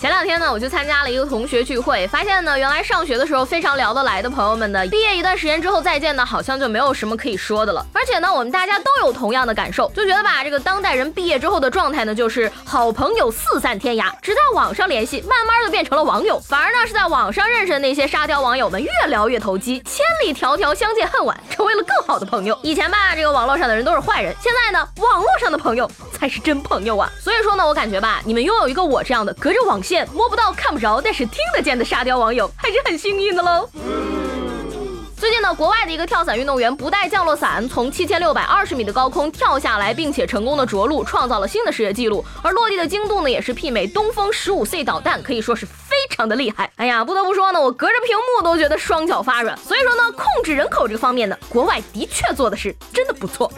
前两天呢，我去参加了一个同学聚会，发现呢，原来上学的时候非常聊得来的朋友们呢，毕业一段时间之后再见呢，好像就没有什么可以说的了。而且呢，我们大家都有同样的感受，就觉得吧，这个当代人毕业之后的状态呢，就是好朋友四散天涯，只在网上联系，慢慢的变成了网友。反而呢，是在网上认识的那些沙雕网友们，越聊越投机，千里迢迢相见恨晚，成为了更好的朋友。以前吧，这个网络上的人都是坏人，现在呢，网络上的朋友才是真朋友啊。所以说呢，我感觉吧，你们拥有一个我这样的隔着网线摸不到看。不着，但是听得见的沙雕网友还是很幸运的喽。最近呢，国外的一个跳伞运动员不带降落伞从七千六百二十米的高空跳下来，并且成功的着陆，创造了新的世界纪录。而落地的精度呢，也是媲美东风十五 C 导弹，可以说是非常的厉害。哎呀，不得不说呢，我隔着屏幕都觉得双脚发软。所以说呢，控制人口这方面呢，国外的确做的是真的不错。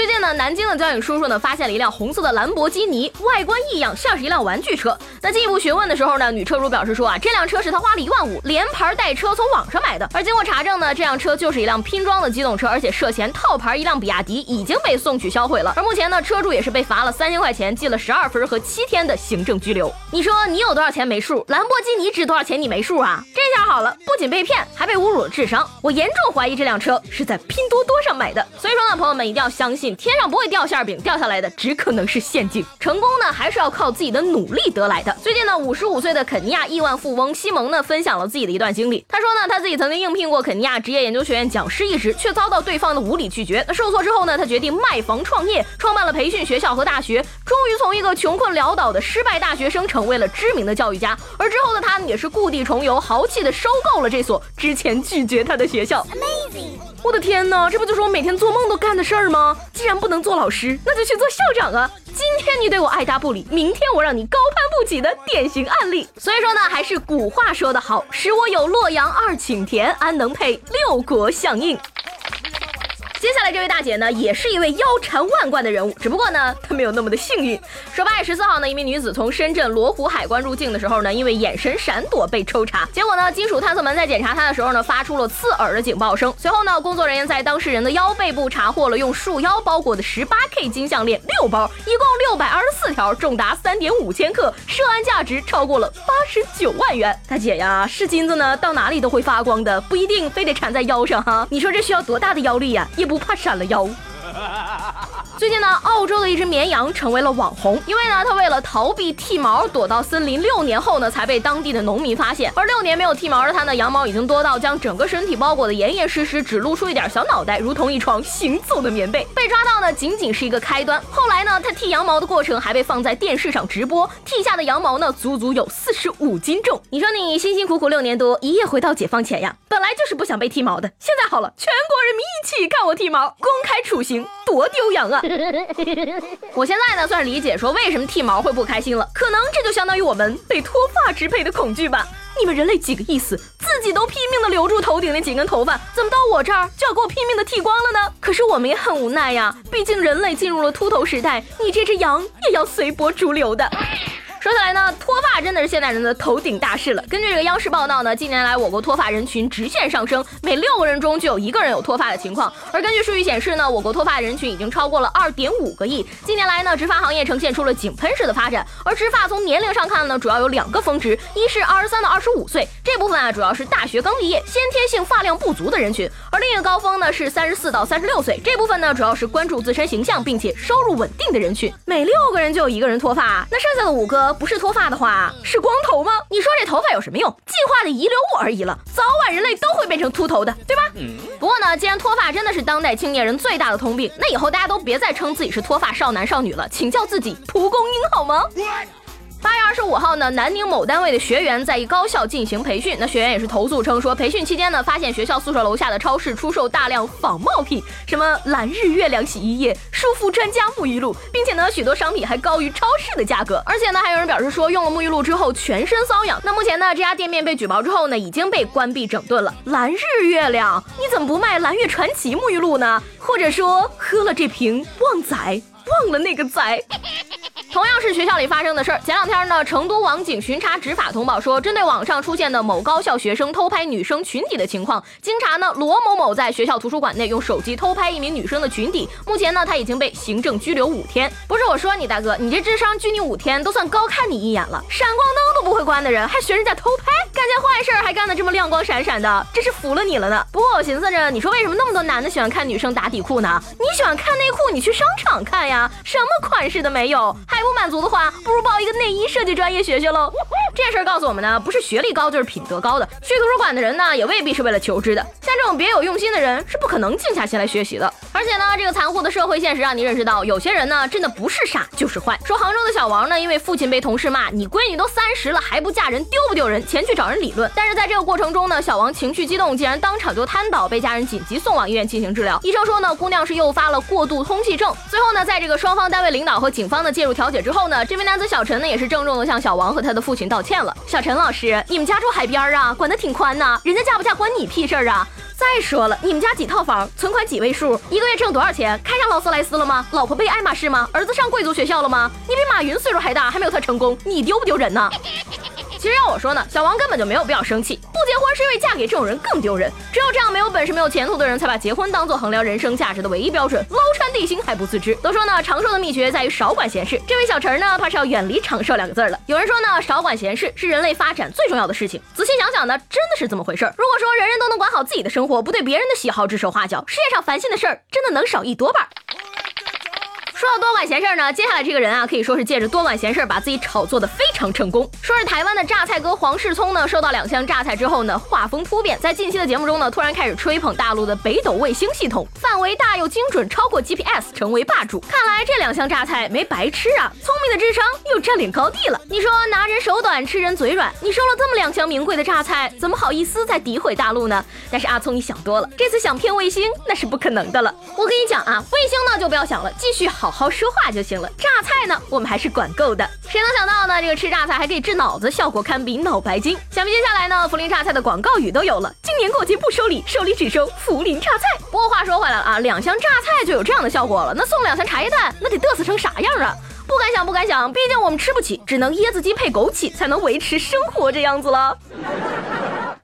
最近呢，南京的交警叔叔呢发现了一辆红色的兰博基尼，外观异样，像是一辆玩具车。那进一步询问的时候呢，女车主表示说啊，这辆车是她花了一万五连牌带车从网上买的。而经过查证呢，这辆车就是一辆拼装的机动车，而且涉嫌套牌一辆比亚迪已经被送去销毁了。而目前呢，车主也是被罚了三千块钱，记了十二分和七天的行政拘留。你说你有多少钱没数？兰博基尼值多少钱你没数啊？这下好了，不仅被骗，还被侮辱了智商。我严重怀疑这辆车是在拼多多上买的。所以说呢，朋友们一定要相信，天上不会掉。馅饼掉下来的只可能是陷阱，成功呢还是要靠自己的努力得来的。最近呢，五十五岁的肯尼亚亿万富翁西蒙呢分享了自己的一段经历。他说呢，他自己曾经应聘过肯尼亚职业研究学院讲师一职，却遭到对方的无理拒绝。那受挫之后呢，他决定卖房创业，创办了培训学校和大学，终于从一个穷困潦倒的失败大学生成为了知名的教育家。而之后的他也是故地重游，豪气的收购了这所之前拒绝他的学校。Amazing！我的天哪，这不就是我每天做梦都干的事儿吗？既然不能做老师，那就去做校长啊！今天你对我爱答不理，明天我让你高攀不起的典型案例。所以说呢，还是古话说得好，使我有洛阳二顷田，安能配六国相印？接下来这位大姐呢，也是一位腰缠万贯的人物，只不过呢，她没有那么的幸运。说八月十四号呢，一名女子从深圳罗湖海关入境的时候呢，因为眼神闪躲被抽查，结果呢，金属探测门在检查她的时候呢，发出了刺耳的警报声。随后呢，工作人员在当事人的腰背部查获了用束腰包裹的十八 K 金项链六包，一共六百二十四条，重达三点五千克，涉案价值超过了八十九万元。大姐呀，是金子呢，到哪里都会发光的，不一定非得缠在腰上哈。你说这需要多大的腰力呀？也不怕闪了腰。最近呢，澳洲的一只绵羊成为了网红，因为呢，它为了逃避剃毛，躲到森林六年后呢，才被当地的农民发现。而六年没有剃毛的它呢，羊毛已经多到将整个身体包裹得严严实实，只露出一点小脑袋，如同一床行走的棉被。被抓到呢，仅仅是一个开端。后来呢，它剃羊毛的过程还被放在电视上直播，剃下的羊毛呢，足足有四十五斤重。你说你辛辛苦苦六年多，一夜回到解放前呀？本来就是不想被剃毛的，现在好了，全国人民一起看我剃毛，公开处刑，多丢羊啊！我现在呢，算是理解说为什么剃毛会不开心了，可能这就相当于我们被脱发支配的恐惧吧。你们人类几个意思？自己都拼命的留住头顶那几根头发，怎么到我这儿就要给我拼命的剃光了呢？可是我们也很无奈呀，毕竟人类进入了秃头时代，你这只羊也要随波逐流的。说起来呢，脱发真的是现代人的头顶大事了。根据这个央视报道呢，近年来我国脱发人群直线上升，每六个人中就有一个人有脱发的情况。而根据数据显示呢，我国脱发人群已经超过了二点五个亿。近年来呢，植发行业呈现出了井喷式的发展。而植发从年龄上看呢，主要有两个峰值，一是二十三到二十五岁这部分啊，主要是大学刚毕业、先天性发量不足的人群；而另一个高峰呢是三十四到三十六岁这部分呢，主要是关注自身形象并且收入稳定的人群。每六个人就有一个人脱发，那剩下的五个不是脱发的话。是光头吗？你说这头发有什么用？进化的遗留物而已了，早晚人类都会变成秃头的，对吧？不过呢，既然脱发真的是当代青年人最大的通病，那以后大家都别再称自己是脱发少男少女了，请叫自己蒲公英好吗？八月二十五号呢，南宁某单位的学员在一高校进行培训，那学员也是投诉称说，培训期间呢，发现学校宿舍楼下的超市出售大量仿冒品，什么蓝日月亮洗衣液、舒肤专家沐浴露，并且呢，许多商品还高于超市的价格，而且呢，还有人表示说，用了沐浴露之后全身瘙痒。那目前呢，这家店面被举报之后呢，已经被关闭整顿了。蓝日月亮，你怎么不卖蓝月传奇沐浴露呢？或者说，喝了这瓶旺仔，忘了那个仔？同样是学校里发生的事儿，前两天呢，成都网警巡查执法通报说，针对网上出现的某高校学生偷拍女生裙底的情况，经查呢，罗某某在学校图书馆内用手机偷拍一名女生的裙底，目前呢，他已经被行政拘留五天。不是我说你大哥，你这智商拘你五天都算高看你一眼了，闪光灯都不会关的人还学人家偷拍，干件坏事还干得这么亮光闪闪的，这是服了你了呢。不过我寻思着，你说为什么那么多男的喜欢看女生打底裤呢？你喜欢看内裤，你去商场看呀，什么款式的没有？还不满足的话。不如报一个内衣设计专业学学喽。这件事告诉我们呢，不是学历高就是品德高的。去图书馆的人呢，也未必是为了求知的。像这种别有用心的人，是不可能静下心来学习的。而且呢，这个残酷的社会现实让你认识到，有些人呢，真的不是傻就是坏。说杭州的小王呢，因为父亲被同事骂，你闺女都三十了还不嫁人，丢不丢人？前去找人理论。但是在这个过程中呢，小王情绪激动，竟然当场就瘫倒，被家人紧急送往医院进行治疗。医生说呢，姑娘是诱发了过度通气症。最后呢，在这个双方单位领导和警方的介入调解之后呢，这名男子小陈呢，也是郑重的向小王和他的父亲道歉了。小陈老师，你们家住海边啊，管得挺宽呐，人家嫁不嫁关你屁事儿啊！再说了，你们家几套房，存款几位数，一个月挣多少钱？开上劳斯莱斯了吗？老婆背爱马仕吗？儿子上贵族学校了吗？你比马云岁数还大，还没有他成功，你丢不丢人呢？其实要我说呢，小王根本就没有必要生气。不结婚是因为嫁给这种人更丢人。只有这样没有本事、没有前途的人，才把结婚当做衡量人生价值的唯一标准，捞穿地心还不自知。都说呢，长寿的秘诀在于少管闲事。这位小陈呢，怕是要远离长寿两个字了。有人说呢，少管闲事是人类发展最重要的事情。仔细想想呢，真的是这么回事儿。如果说人人都能管好自己的生活，不对别人的喜好指手画脚，世界上烦心的事儿真的能少一多半。说到多管闲事儿呢，接下来这个人啊，可以说是借着多管闲事儿把自己炒作的非常成功。说是台湾的榨菜哥黄世聪呢，收到两箱榨菜之后呢，画风突变，在近期的节目中呢，突然开始吹捧大陆的北斗卫星系统，范围大又精准，超过 GPS，成为霸主。看来这两箱榨菜没白吃啊，聪明的智商又占领高地了。你说拿人手短，吃人嘴软，你收了这么两箱名贵的榨菜，怎么好意思再诋毁大陆呢？但是阿聪你想多了，这次想骗卫星那是不可能的了。我跟你讲啊，卫星呢就不要想了，继续好。好好说话就行了。榨菜呢，我们还是管够的。谁能想到呢？这个吃榨菜还可以治脑子，效果堪比脑白金。想必接下来呢，涪陵榨菜的广告语都有了。今年过节不收礼，收礼只收涪陵榨菜。不过话说回来了啊，两箱榨菜就有这样的效果了，那送两箱茶叶蛋，那得嘚瑟成啥样啊？不敢想，不敢想，毕竟我们吃不起，只能椰子鸡配枸杞才能维持生活这样子了。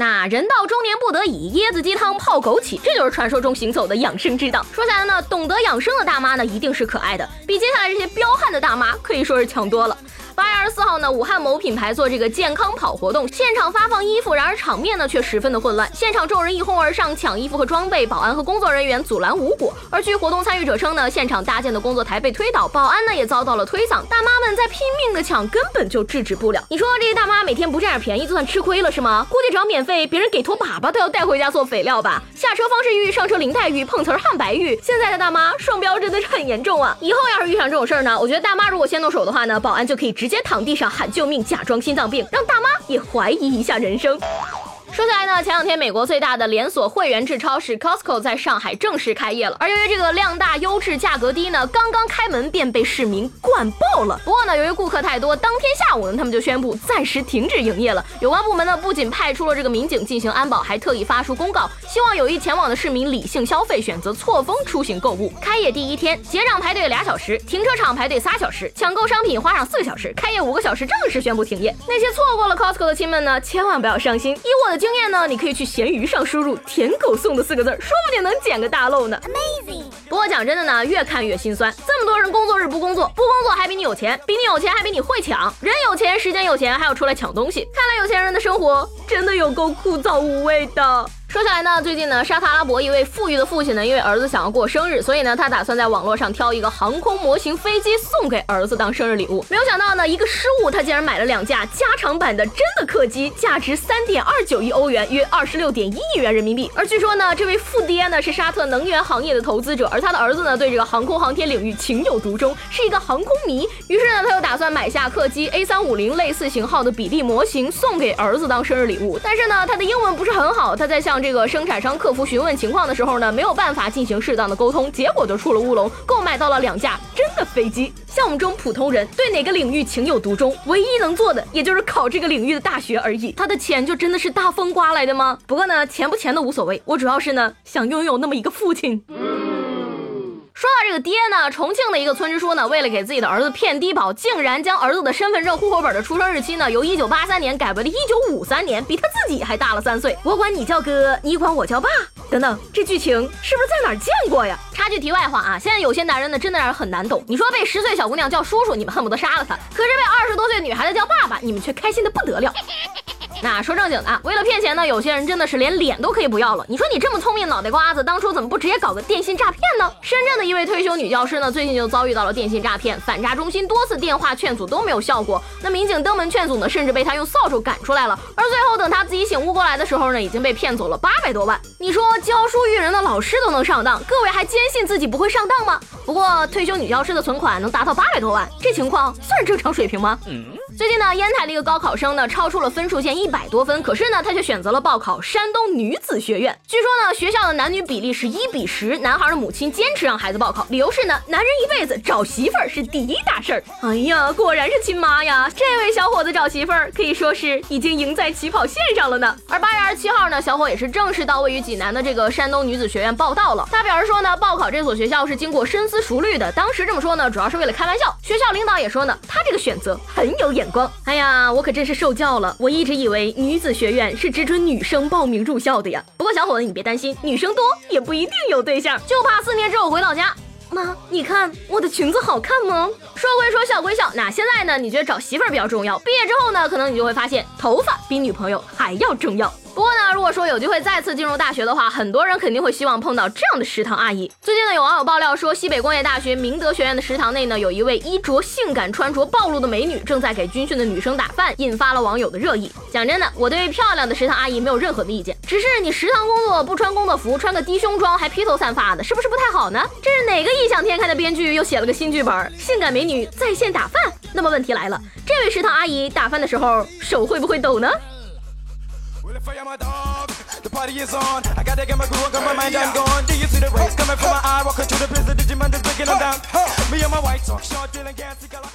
那人到中年不得已，椰子鸡汤泡枸杞，这就是传说中行走的养生之道。说起来呢，懂得养生的大妈呢，一定是可爱的，比接下来这些彪悍的大妈可以说是强多了。八月二十四号呢，武汉某品牌做这个健康跑活动，现场发放衣服，然而场面呢却十分的混乱。现场众人一哄而上抢衣服和装备，保安和工作人员阻拦无果。而据活动参与者称呢，现场搭建的工作台被推倒，保安呢也遭到了推搡，大妈们在拼命的抢，根本就制止不了。你说这些大妈每天不占点便宜，就算吃亏了是吗？估计只要免费，别人给坨粑粑都要带回家做肥料吧？下车方式玉，上车林黛玉，碰瓷儿汉白玉。现在的大妈双标真的是很严重啊！以后要是遇上这种事儿呢，我觉得大妈如果先动手的话呢，保安就可以直接躺地上喊救命，假装心脏病，让大妈也怀疑一下人生。说起来呢，前两天美国最大的连锁会员制超市 Costco 在上海正式开业了。而由于这个量大、优质、价格低呢，刚刚开门便被市民灌爆了。不过呢，由于顾客太多，当天下午呢，他们就宣布暂时停止营业了。有关部门呢，不仅派出了这个民警进行安保，还特意发出公告，希望有意前往的市民理性消费，选择错峰出行购物。开业第一天，结账排队俩小时，停车场排队仨小时，抢购商品花上四个小时，开业五个小时正式宣布停业。那些错过了 Costco 的亲们呢，千万不要伤心。以我的经验呢，你可以去闲鱼上输入“舔狗送”的四个字，说不定能捡个大漏呢。Amazing！不过讲真的呢，越看越心酸。这么多人工作日不工作，不工作还比你有钱，比你有钱还比你会抢。人有钱，时间有钱，还要出来抢东西。看来有钱人的生活真的有够枯燥无味的。说下来呢，最近呢，沙特阿拉伯一位富裕的父亲呢，因为儿子想要过生日，所以呢，他打算在网络上挑一个航空模型飞机送给儿子当生日礼物。没有想到呢，一个失误，他竟然买了两架加长版的真的客机，价值三点二九亿欧元，约二十六点一亿元人民币。而据说呢，这位富爹呢是沙特能源行业的投资者，而他的儿子呢对这个航空航天领域情有独钟，是一个航空迷。于是呢，他又打算买下客机 A 三五零类似型号的比例模型送给儿子当生日礼物。但是呢，他的英文不是很好，他在向这个生产商客服询问情况的时候呢，没有办法进行适当的沟通，结果就出了乌龙，购买到了两架真的飞机。像我们这种普通人，对哪个领域情有独钟，唯一能做的也就是考这个领域的大学而已。他的钱就真的是大风刮来的吗？不过呢，钱不钱的无所谓，我主要是呢想拥有那么一个父亲。说到这个爹呢，重庆的一个村支书呢，为了给自己的儿子骗低保，竟然将儿子的身份证、户口本的出生日期呢，由一九八三年改为了一九五三年，比他自己还大了三岁。我管你叫哥，你管我叫爸，等等，这剧情是不是在哪儿见过呀？插句题外话啊，现在有些男人呢，真的让人很难懂。你说被十岁小姑娘叫叔叔，你们恨不得杀了他；可是被二十多岁女孩子叫爸爸，你们却开心的不得了。那说正经的，为了骗钱呢，有些人真的是连脸都可以不要了。你说你这么聪明脑袋瓜子，当初怎么不直接搞个电信诈骗呢？深圳的一位退休女教师呢，最近就遭遇到了电信诈骗，反诈中心多次电话劝阻都没有效果。那民警登门劝阻呢，甚至被他用扫帚赶出来了。而最后等他自己醒悟过来的时候呢，已经被骗走了八百多万。你说教书育人的老师都能上当，各位还坚信自己不会上当吗？不过退休女教师的存款能达到八百多万，这情况算是正常水平吗？最近呢，烟台的一个高考生呢，超出了分数线一百多分，可是呢，他却选择了报考山东女子学院。据说呢，学校的男女比例是一比十，男孩的母亲坚持让孩子报考，理由是呢，男人一辈子找媳妇儿是第一大事儿。哎呀，果然是亲妈呀！这位小伙子找媳妇儿可以说是已经赢在起跑线上了呢。而八月二十七号呢，小伙也是正式到位于济南的这个山东女子学院报道了。他表示说呢，报考这所学校是经过深思熟虑的。当时这么说呢，主要是为了开玩笑。学校领导也说呢，他这个选择很有眼光。哎呀，我可真是受教了。我一直以为女子学院是只准女生报名入校的呀。不过小伙子，你别担心，女生多也不一定有对象，就怕四年之后回老家，妈，你看我的裙子好看吗？说归说，笑归笑。那现在呢？你觉得找媳妇儿比较重要？毕业之后呢？可能你就会发现，头发比女朋友还要重要。不过呢，如果说有机会再次进入大学的话，很多人肯定会希望碰到这样的食堂阿姨。最近呢，有网友爆料说，西北工业大学明德学院的食堂内呢，有一位衣着性感、穿着暴露的美女正在给军训的女生打饭，引发了网友的热议。讲真的，我对漂亮的食堂阿姨没有任何的意见，只是你食堂工作不穿工作服，穿个低胸装还披头散发的，是不是不太好呢？这是哪个异想天开的编剧又写了个新剧本？性感美女在线打饭？那么问题来了，这位食堂阿姨打饭的时候手会不会抖呢？The party is on. I gotta get my groove on, got my mind, I'm gone. Do you see the rays coming from my eye? Walking through the prison, Digimon is breaking them down. Me and my white talk, short, dealing, gassy, color.